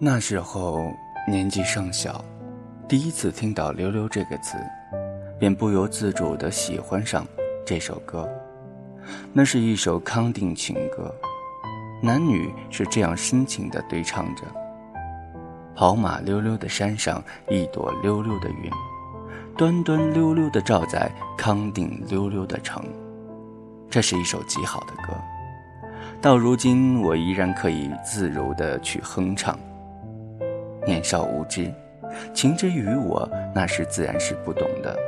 那时候年纪尚小，第一次听到“溜溜”这个词，便不由自主地喜欢上这首歌。那是一首康定情歌，男女是这样深情地对唱着：“跑马溜溜的山上，一朵溜溜的云，端端溜溜地照在康定溜溜的城。”这是一首极好的歌，到如今我依然可以自如地去哼唱。年少无知，情之于我，那时自然是不懂的。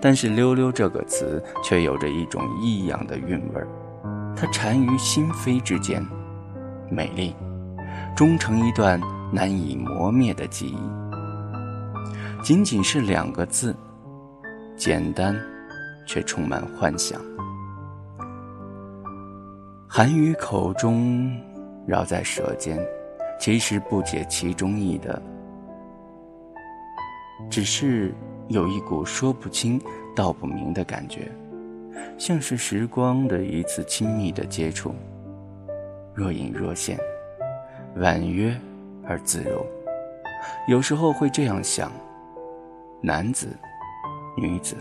但是“溜溜”这个词却有着一种异样的韵味儿，它缠于心扉之间，美丽，终成一段难以磨灭的记忆。仅仅是两个字，简单，却充满幻想。含于口中，绕在舌尖。其实不解其中意的，只是有一股说不清道不明的感觉，像是时光的一次亲密的接触，若隐若现，婉约而自如。有时候会这样想：男子、女子，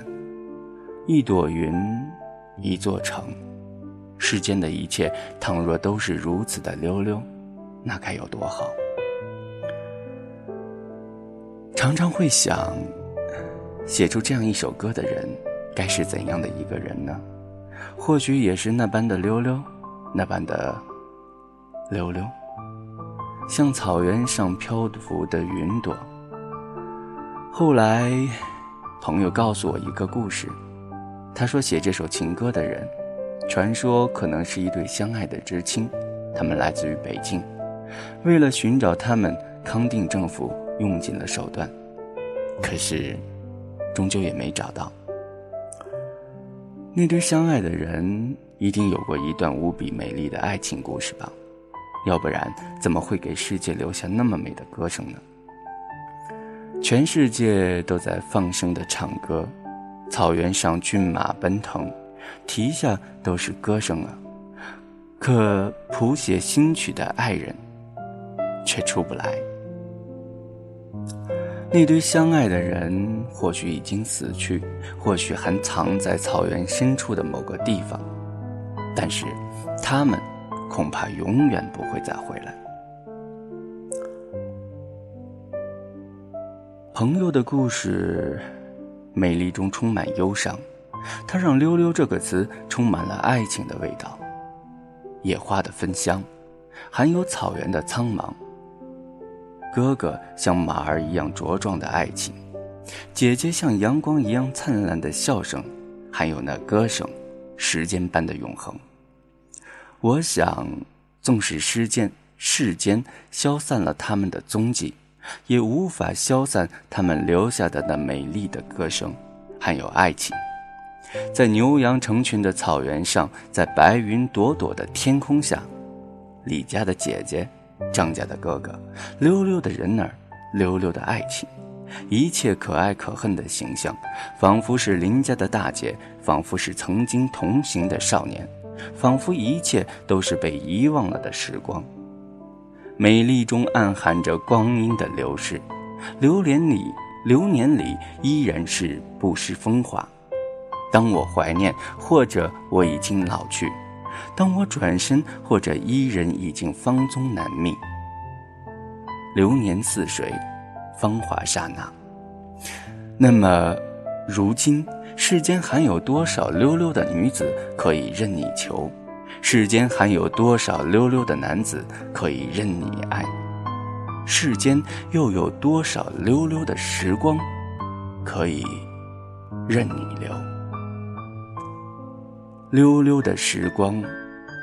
一朵云，一座城，世间的一切，倘若都是如此的溜溜。那该有多好！常常会想，写出这样一首歌的人，该是怎样的一个人呢？或许也是那般的溜溜，那般的溜溜，像草原上漂浮的云朵。后来，朋友告诉我一个故事，他说写这首情歌的人，传说可能是一对相爱的知青，他们来自于北京。为了寻找他们，康定政府用尽了手段，可是，终究也没找到。那对相爱的人一定有过一段无比美丽的爱情故事吧？要不然怎么会给世界留下那么美的歌声呢？全世界都在放声的唱歌，草原上骏马奔腾，蹄下都是歌声啊！可谱写新曲的爱人。却出不来。那堆相爱的人，或许已经死去，或许还藏在草原深处的某个地方，但是，他们恐怕永远不会再回来。朋友的故事，美丽中充满忧伤，它让“溜溜”这个词充满了爱情的味道，野花的芬香，含有草原的苍茫。哥哥像马儿一样茁壮的爱情，姐姐像阳光一样灿烂的笑声，还有那歌声，时间般的永恒。我想，纵使世间世间消散了他们的踪迹，也无法消散他们留下的那美丽的歌声，还有爱情。在牛羊成群的草原上，在白云朵朵的天空下，李家的姐姐。张家的哥哥，溜溜的人儿，溜溜的爱情，一切可爱可恨的形象，仿佛是林家的大姐，仿佛是曾经同行的少年，仿佛一切都是被遗忘了的时光。美丽中暗含着光阴的流逝，流年里，流年里依然是不失风华。当我怀念，或者我已经老去。当我转身，或者伊人已经芳踪难觅。流年似水，芳华刹那。那么，如今世间还有多少溜溜的女子可以任你求？世间还有多少溜溜的男子可以任你爱？世间又有多少溜溜的时光可以任你留？溜溜的时光，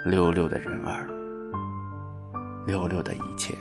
溜溜的人儿，溜溜的一切。